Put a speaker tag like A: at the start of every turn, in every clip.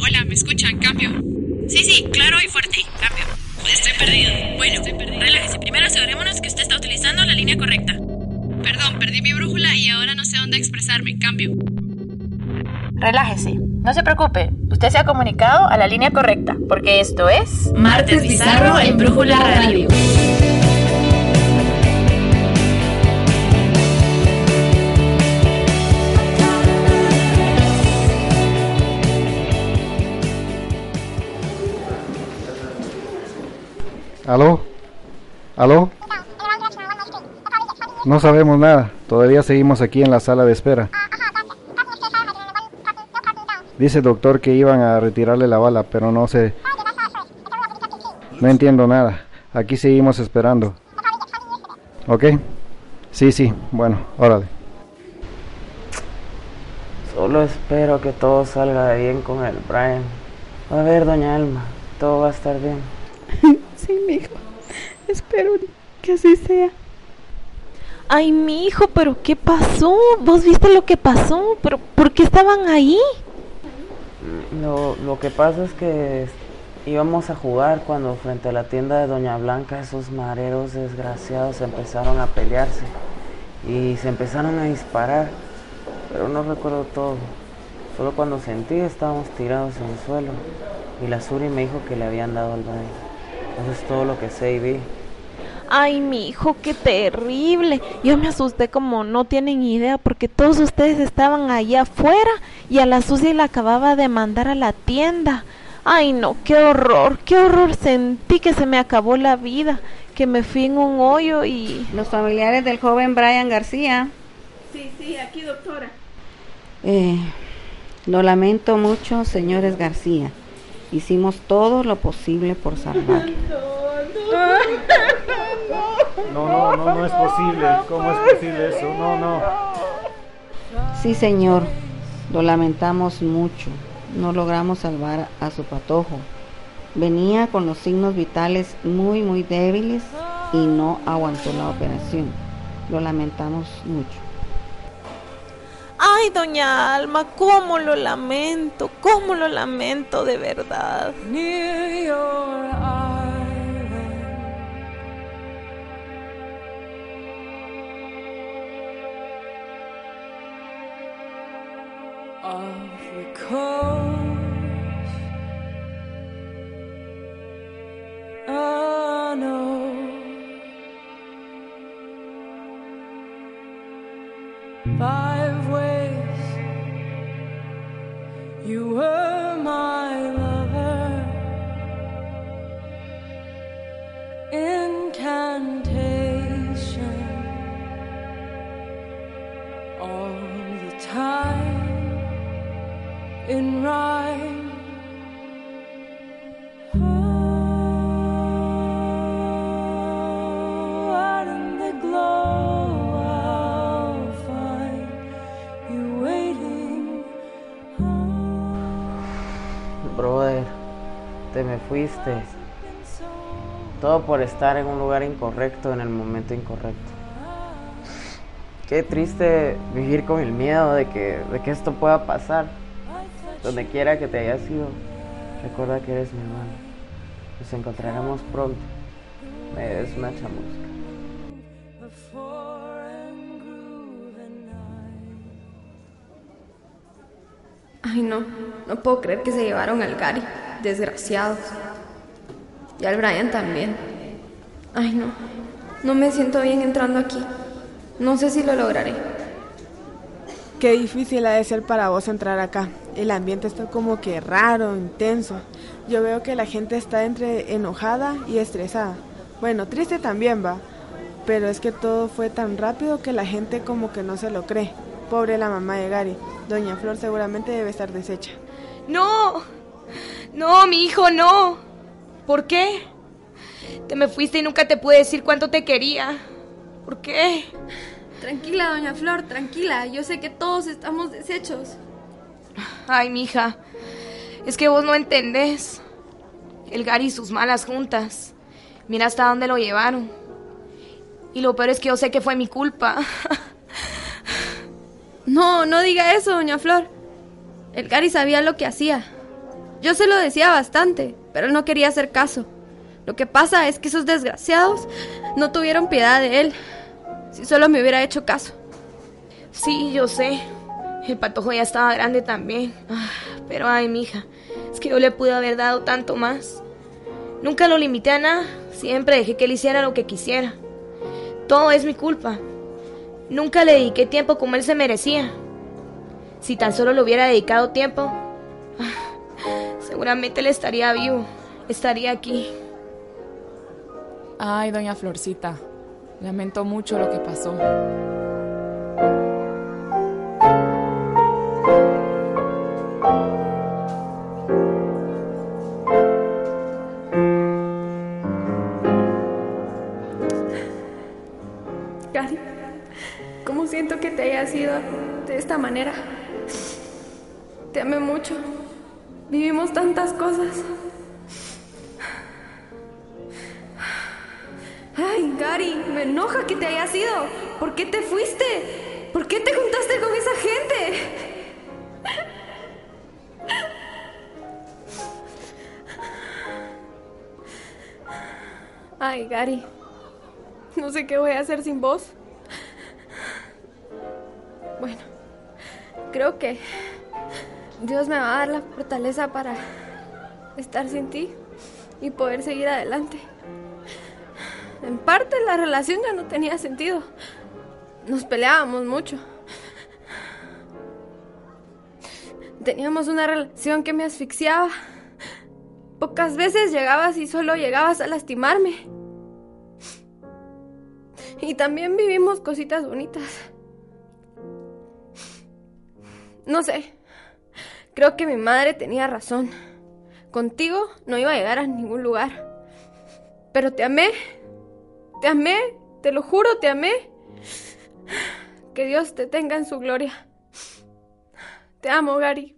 A: Hola, ¿me escuchan? Cambio. Sí, sí, claro y fuerte. Cambio. Estoy perdido. Bueno, relájese. Primero asegurémonos que usted está utilizando la línea correcta. Perdón, perdí mi brújula y ahora no sé dónde expresarme. Cambio.
B: Relájese. No se preocupe. Usted se ha comunicado a la línea correcta, porque esto es...
C: Martes Bizarro en Brújula Radio.
D: ¿Aló? ¿Aló? No sabemos nada. Todavía seguimos aquí en la sala de espera. Dice el doctor que iban a retirarle la bala, pero no sé. No entiendo nada. Aquí seguimos esperando. ¿Ok? Sí, sí. Bueno, órale.
E: Solo espero que todo salga bien con el Brian. A ver, doña Alma, todo va a estar bien.
F: Sí, mijo. Espero que así sea. Ay, mi hijo, pero ¿qué pasó? ¿Vos viste lo que pasó? ¿Pero por qué estaban ahí?
E: Lo, lo que pasa es que íbamos a jugar cuando frente a la tienda de Doña Blanca esos mareros desgraciados empezaron a pelearse y se empezaron a disparar, pero no recuerdo todo. Solo cuando sentí estábamos tirados en el suelo y la Suri me dijo que le habían dado al baile. Eso es todo lo que sé y vi.
F: Ay, mi hijo, qué terrible. Yo me asusté como no tienen idea porque todos ustedes estaban allá afuera y a la Susi la acababa de mandar a la tienda. Ay, no, qué horror, qué horror. Sentí que se me acabó la vida, que me fui en un hoyo y...
G: Los familiares del joven Brian García.
F: Sí, sí, aquí, doctora.
G: Eh, lo lamento mucho, señores García. Hicimos todo lo posible por salvarlo.
D: No, no, no, no es posible. ¿Cómo es posible eso? No, no.
G: Sí, señor. Lo lamentamos mucho. No logramos salvar a su patojo. Venía con los signos vitales muy, muy débiles y no aguantó la operación. Lo lamentamos mucho.
F: Ay, doña Alma, cómo lo lamento, cómo lo lamento de verdad.
E: Fuiste. Todo por estar en un lugar incorrecto en el momento incorrecto. Qué triste vivir con el miedo de que, de que esto pueda pasar. Donde quiera que te hayas ido, recuerda que eres mi hermano. Nos encontraremos pronto. Me des una chamusca.
H: Ay, no, no puedo creer que se llevaron al Gary. Desgraciados. Y al Brian también. Ay, no. No me siento bien entrando aquí. No sé si lo lograré.
I: Qué difícil ha de ser para vos entrar acá. El ambiente está como que raro, intenso. Yo veo que la gente está entre enojada y estresada. Bueno, triste también va. Pero es que todo fue tan rápido que la gente como que no se lo cree. Pobre la mamá de Gary. Doña Flor seguramente debe estar deshecha.
J: No, no, mi hijo, no. ¿Por qué? Te me fuiste y nunca te pude decir cuánto te quería. ¿Por qué?
H: Tranquila, doña Flor, tranquila. Yo sé que todos estamos deshechos.
J: Ay, mija, es que vos no entendés. El Gary y sus malas juntas. Mira hasta dónde lo llevaron. Y lo peor es que yo sé que fue mi culpa.
H: No, no diga eso, doña Flor. El Gary sabía lo que hacía. Yo se lo decía bastante, pero él no quería hacer caso. Lo que pasa es que esos desgraciados no tuvieron piedad de él. Si solo me hubiera hecho caso.
J: Sí, yo sé. El patojo ya estaba grande también. Ah, pero ay, mija, es que yo le pude haber dado tanto más. Nunca lo limité a nada. Siempre dejé que él hiciera lo que quisiera. Todo es mi culpa. Nunca le dediqué tiempo como él se merecía. Si tan solo le hubiera dedicado tiempo, seguramente él estaría vivo. Estaría aquí.
K: Ay, doña Florcita, lamento mucho lo que pasó.
H: Qué voy a hacer sin vos. Bueno, creo que Dios me va a dar la fortaleza para estar sin ti y poder seguir adelante. En parte la relación ya no tenía sentido. Nos peleábamos mucho. Teníamos una relación que me asfixiaba. Pocas veces llegabas y solo llegabas a lastimarme. Y también vivimos cositas bonitas. No sé. Creo que mi madre tenía razón. Contigo no iba a llegar a ningún lugar. Pero te amé. Te amé. Te lo juro, te amé. Que Dios te tenga en su gloria. Te amo, Gary.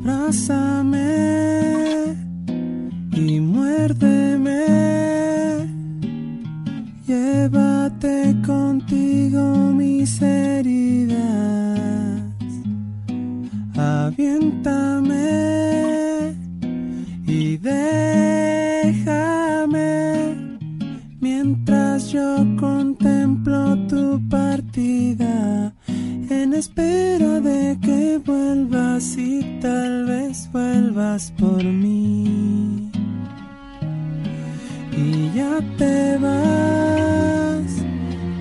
L: Abrázame y muérdeme. Llévate contigo mis heridas. Aviéntame y déjame mientras yo contemplo tu partida en espera de vuelvas y tal vez vuelvas por mí. Y ya te vas,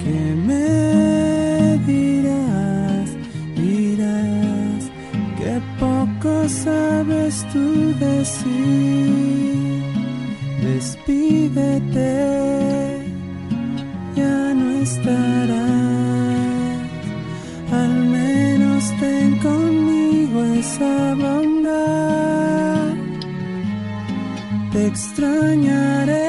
L: que me dirás, dirás que poco sabes tú decir. Despídete, esa bondad. Te extrañaré,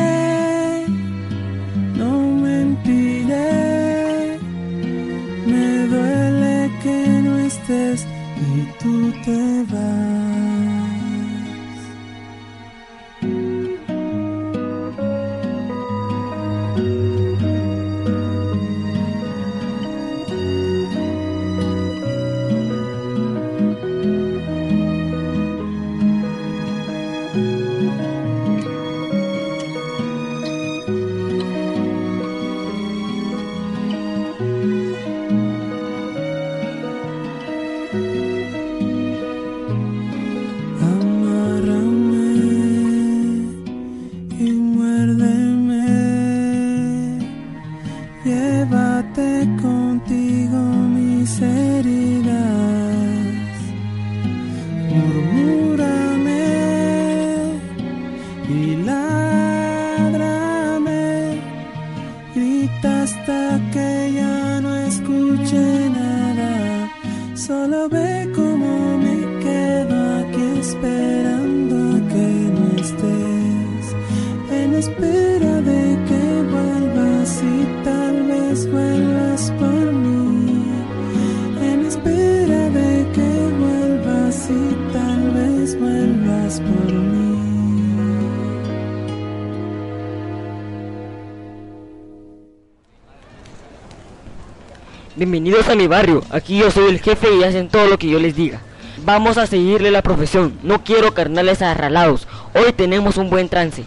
L: a
M: mi barrio. Aquí yo soy el jefe y hacen todo lo que yo les diga. Vamos a seguirle la profesión. No quiero carnales arralados. Hoy tenemos un buen trance.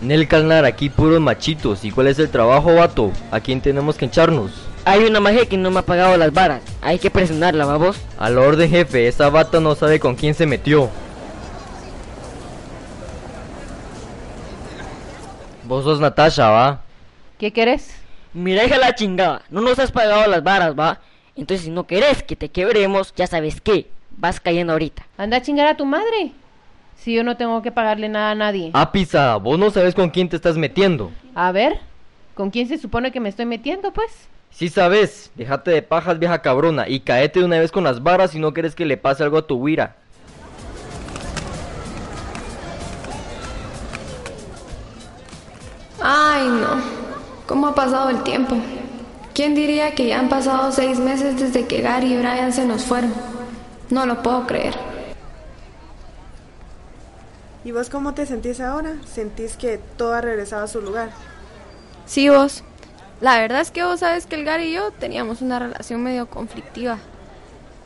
N: Nel carnal, aquí puros machitos. ¿Y cuál es el trabajo, vato? ¿A quién tenemos que echarnos?
M: Hay una magia que no me ha pagado las varas. Hay que presionarla, vamos.
N: A la orden, jefe. Esa bata no sabe con quién se metió. Vos sos Natasha, ¿va?
B: ¿Qué querés?
M: Mira, hija la chingada. No nos has pagado las varas, ¿va? Entonces, si no querés que te quebremos, ya sabes qué. Vas cayendo ahorita.
B: Anda a chingar a tu madre. Si yo no tengo que pagarle nada a nadie.
N: Ah, pisada. Vos no sabes con quién te estás metiendo.
B: A ver, ¿con quién se supone que me estoy metiendo, pues?
N: Sí sabes. Déjate de pajas, vieja cabrona. Y caete de una vez con las varas si no quieres que le pase algo a tu huira.
H: Ay, no. ¿Cómo ha pasado el tiempo? ¿Quién diría que ya han pasado seis meses desde que Gary y Brian se nos fueron? No lo puedo creer.
I: ¿Y vos cómo te sentís ahora? ¿Sentís que todo ha regresado a su lugar?
H: Sí, vos. La verdad es que vos sabes que el Gary y yo teníamos una relación medio conflictiva.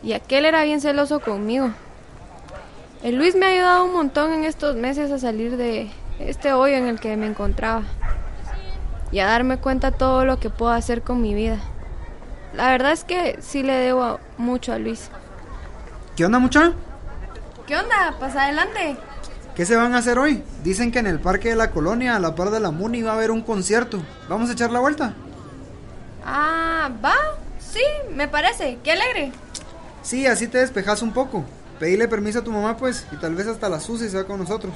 H: Y aquel era bien celoso conmigo. El Luis me ha ayudado un montón en estos meses a salir de este hoyo en el que me encontraba. Y a darme cuenta todo lo que puedo hacer con mi vida. La verdad es que sí le debo mucho a Luis.
O: ¿Qué onda, mucha?
H: ¿Qué onda? Pasa adelante.
O: ¿Qué se van a hacer hoy? Dicen que en el parque de la colonia, a la par de la Muni, va a haber un concierto. ¿Vamos a echar la vuelta?
H: Ah, va. Sí, me parece. Qué alegre.
O: Sí, así te despejas un poco. Pedile permiso a tu mamá, pues, y tal vez hasta la Susi se va con nosotros.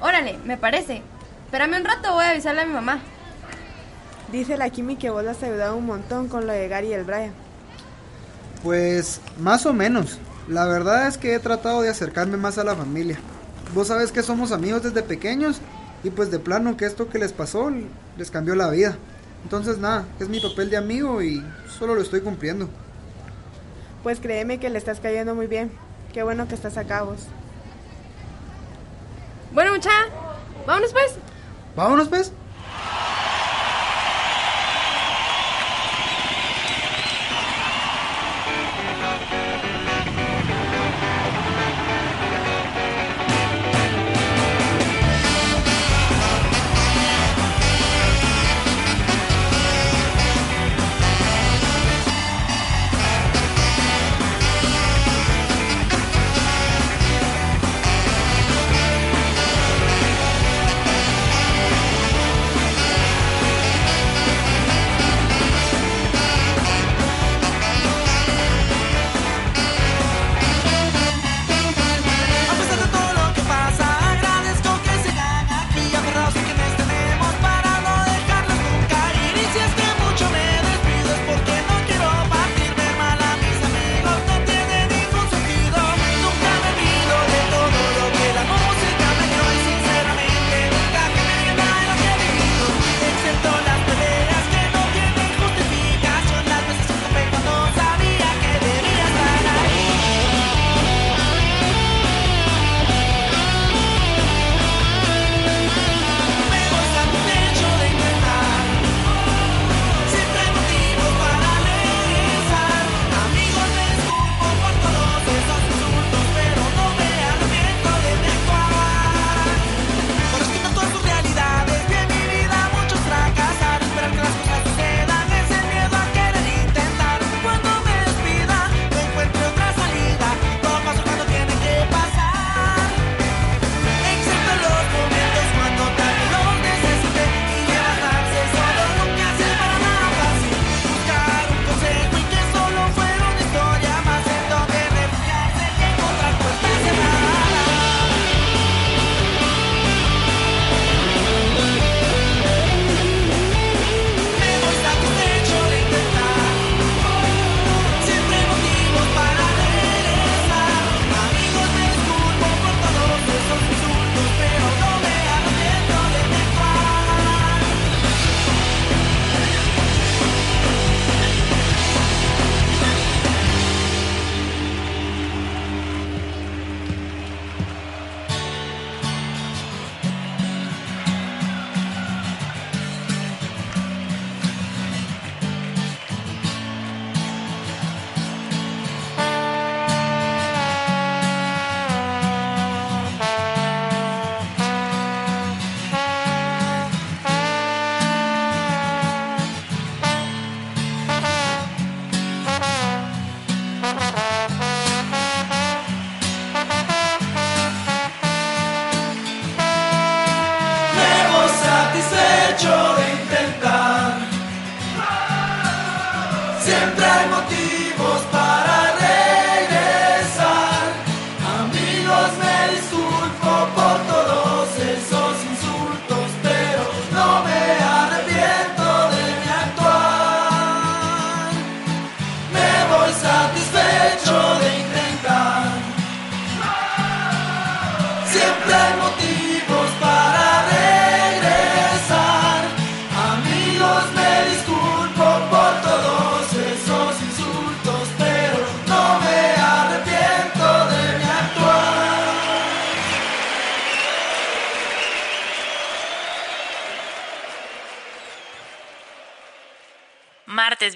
H: Órale, me parece. Espérame un rato, voy a avisarle a mi mamá.
I: Dice la Kimi que vos le has ayudado un montón con lo de Gary y el Brian.
O: Pues, más o menos. La verdad es que he tratado de acercarme más a la familia. Vos sabes que somos amigos desde pequeños y pues de plano que esto que les pasó les cambió la vida. Entonces nada, es mi papel de amigo y solo lo estoy cumpliendo.
I: Pues créeme que le estás cayendo muy bien. Qué bueno que estás acá vos.
H: Bueno, mucha, vámonos pues.
O: Vámonos pues.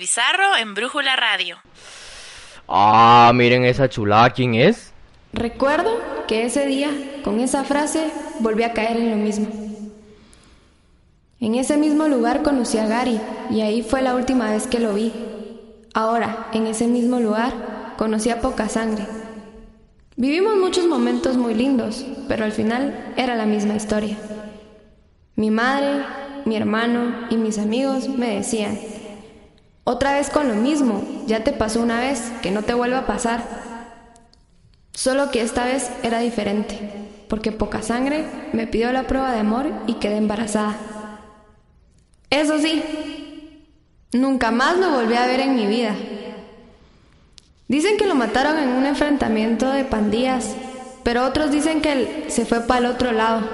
B: Bizarro en Brújula Radio.
N: Ah, miren esa chulada, ¿quién es?
H: Recuerdo que ese día, con esa frase, volví a caer en lo mismo. En ese mismo lugar conocí a Gary y ahí fue la última vez que lo vi. Ahora, en ese mismo lugar, conocí a poca sangre. Vivimos muchos momentos muy lindos, pero al final era la misma historia. Mi madre, mi hermano y mis amigos me decían, otra vez con lo mismo, ya te pasó una vez, que no te vuelva a pasar. Solo que esta vez era diferente, porque poca sangre me pidió la prueba de amor y quedé embarazada. Eso sí, nunca más lo volví a ver en mi vida. Dicen que lo mataron en un enfrentamiento de pandillas, pero otros dicen que se fue para el otro lado,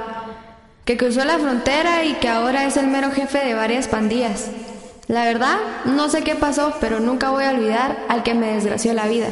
H: que cruzó la frontera y que ahora es el mero jefe de varias pandillas. La verdad, no sé qué pasó, pero nunca voy a olvidar al que me desgració la vida.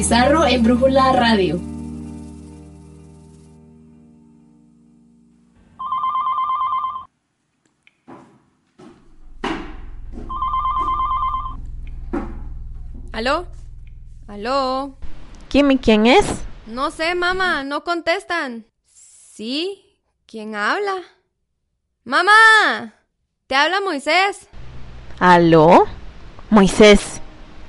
C: Bizarro en Brújula Radio.
H: ¿Aló? ¿Aló?
F: Kimmy, ¿quién es?
H: No sé, mamá, no contestan. ¿Sí? ¿Quién habla? ¡Mamá! ¿Te habla Moisés?
F: ¿Aló? Moisés.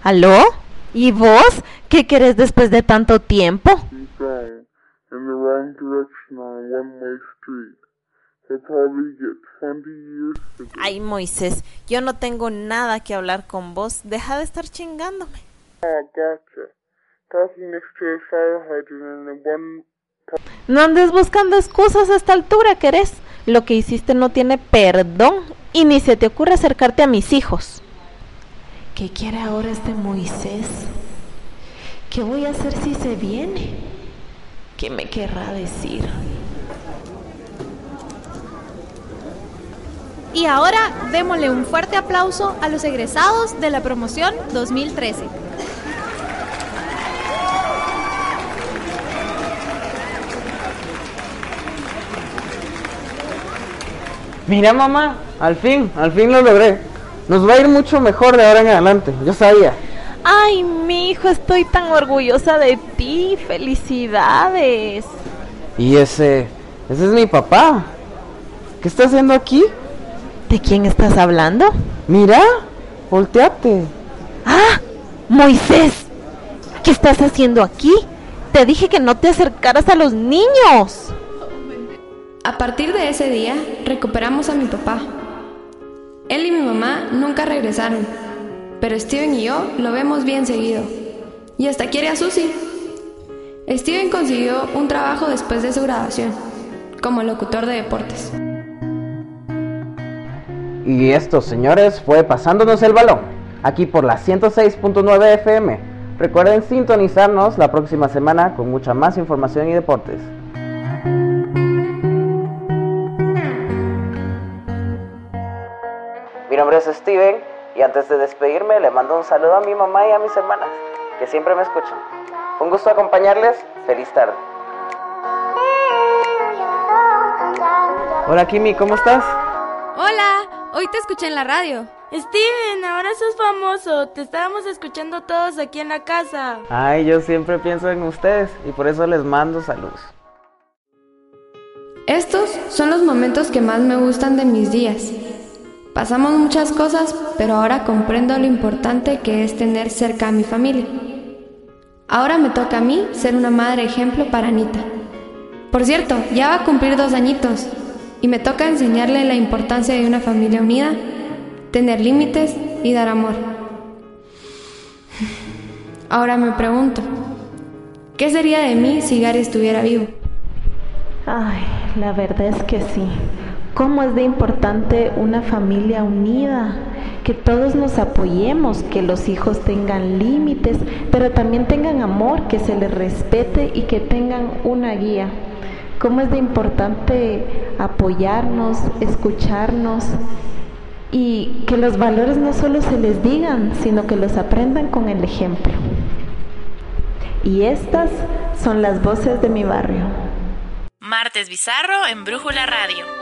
F: ¿Aló? ¿Y vos? ¿Qué querés después de tanto tiempo?
P: Keep going in the wrong direction on a one-way street. He'll probably get 20 years to go.
F: Ay, Moisés, yo no tengo nada que hablar con vos. Deja de estar chingándome.
P: Gotcha. Talking next to a fire hydrant in a one...
F: No andes buscando excusas a esta altura, ¿querés? Lo que hiciste no tiene perdón y ni se te ocurre acercarte a mis hijos. ¿Qué quiere ahora este Moisés? ¿Qué voy a hacer si se viene? ¿Qué me querrá decir?
Q: Y ahora démosle un fuerte aplauso a los egresados de la promoción 2013.
E: Mira, mamá, al fin, al fin lo logré. Nos va a ir mucho mejor de ahora en adelante. Yo sabía.
F: Ay, mi hijo, estoy tan orgullosa de ti. Felicidades.
E: Y ese, ese es mi papá. ¿Qué está haciendo aquí?
F: ¿De quién estás hablando?
E: Mira, volteate.
F: ¡Ah! Moisés, ¿qué estás haciendo aquí? Te dije que no te acercaras a los niños.
H: A partir de ese día, recuperamos a mi papá. Él y mi mamá nunca regresaron, pero Steven y yo lo vemos bien seguido. Y hasta quiere a Susie. Steven consiguió un trabajo después de su graduación, como locutor de deportes.
E: Y esto, señores, fue pasándonos el balón, aquí por la 106.9 FM. Recuerden sintonizarnos la próxima semana con mucha más información y deportes. Mi nombre es Steven y antes de despedirme le mando un saludo a mi mamá y a mis hermanas, que siempre me escuchan. Fue un gusto acompañarles. Feliz tarde. Hola Kimi, ¿cómo estás?
H: Hola, hoy te escuché en la radio.
R: Steven, ahora sos famoso. Te estábamos escuchando todos aquí en la casa.
E: Ay, yo siempre pienso en ustedes y por eso les mando saludos.
H: Estos son los momentos que más me gustan de mis días. Pasamos muchas cosas, pero ahora comprendo lo importante que es tener cerca a mi familia. Ahora me toca a mí ser una madre ejemplo para Anita. Por cierto, ya va a cumplir dos añitos y me toca enseñarle la importancia de una familia unida, tener límites y dar amor. Ahora me pregunto, ¿qué sería de mí si Gary estuviera vivo?
F: Ay, la verdad es que sí. ¿Cómo es de importante una familia unida? Que todos nos apoyemos, que los hijos tengan límites, pero también tengan amor, que se les respete y que tengan una guía. ¿Cómo es de importante apoyarnos, escucharnos y que los valores no solo se les digan, sino que los aprendan con el ejemplo? Y estas son las voces de mi barrio.
B: Martes Bizarro en Brújula Radio.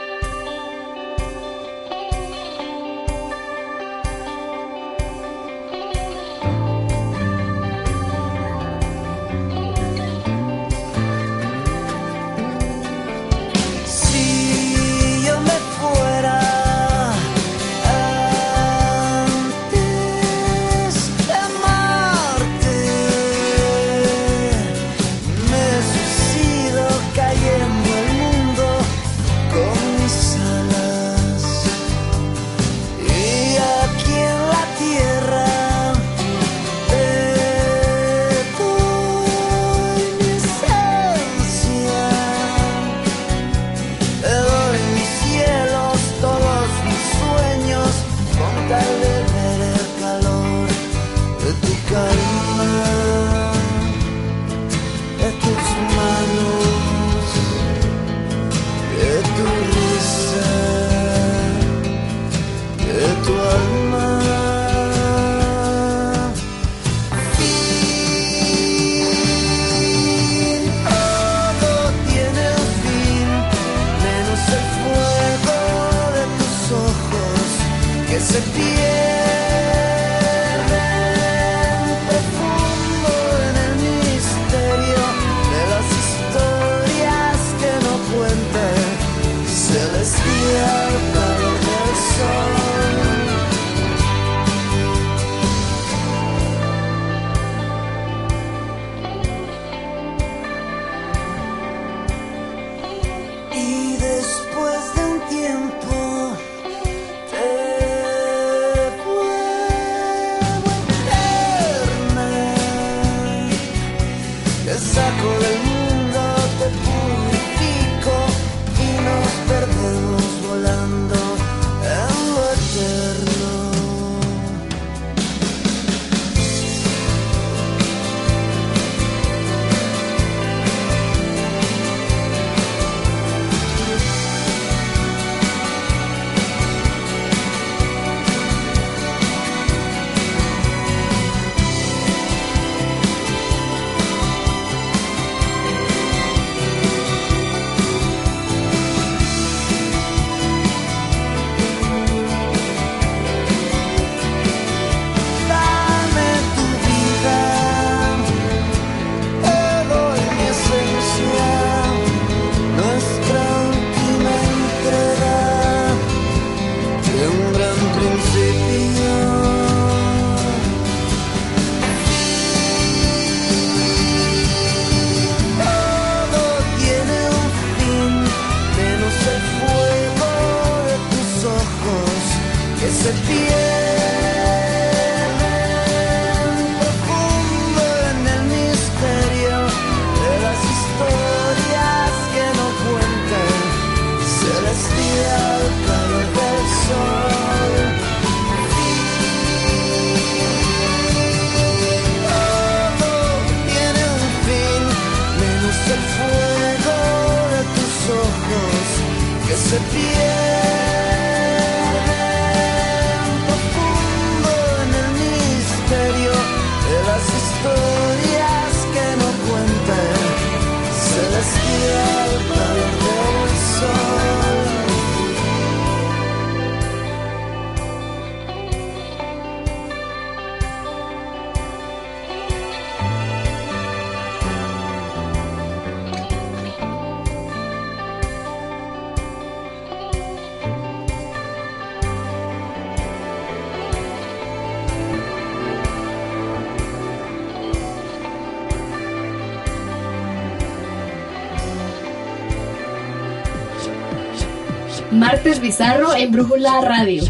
L: En
C: Brújula Radio.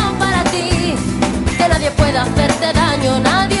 S: nadie puede hacerte daño, nadie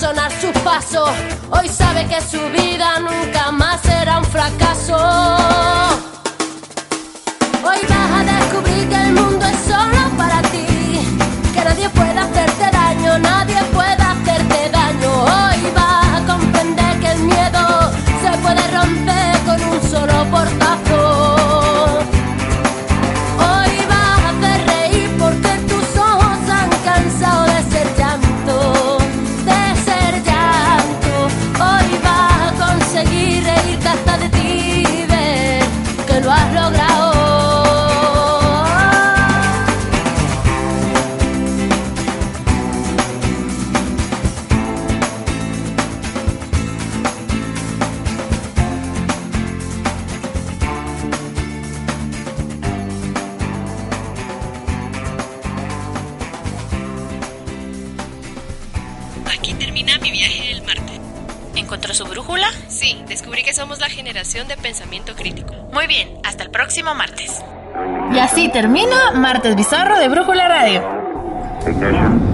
S: sonar sus pasos. Hoy sabe que su vida nunca más será un fracaso. Hoy vas a descubrir que el mundo es solo para ti, que nadie puede hacerte
A: termina Martes
B: Bizarro de Brújula Radio.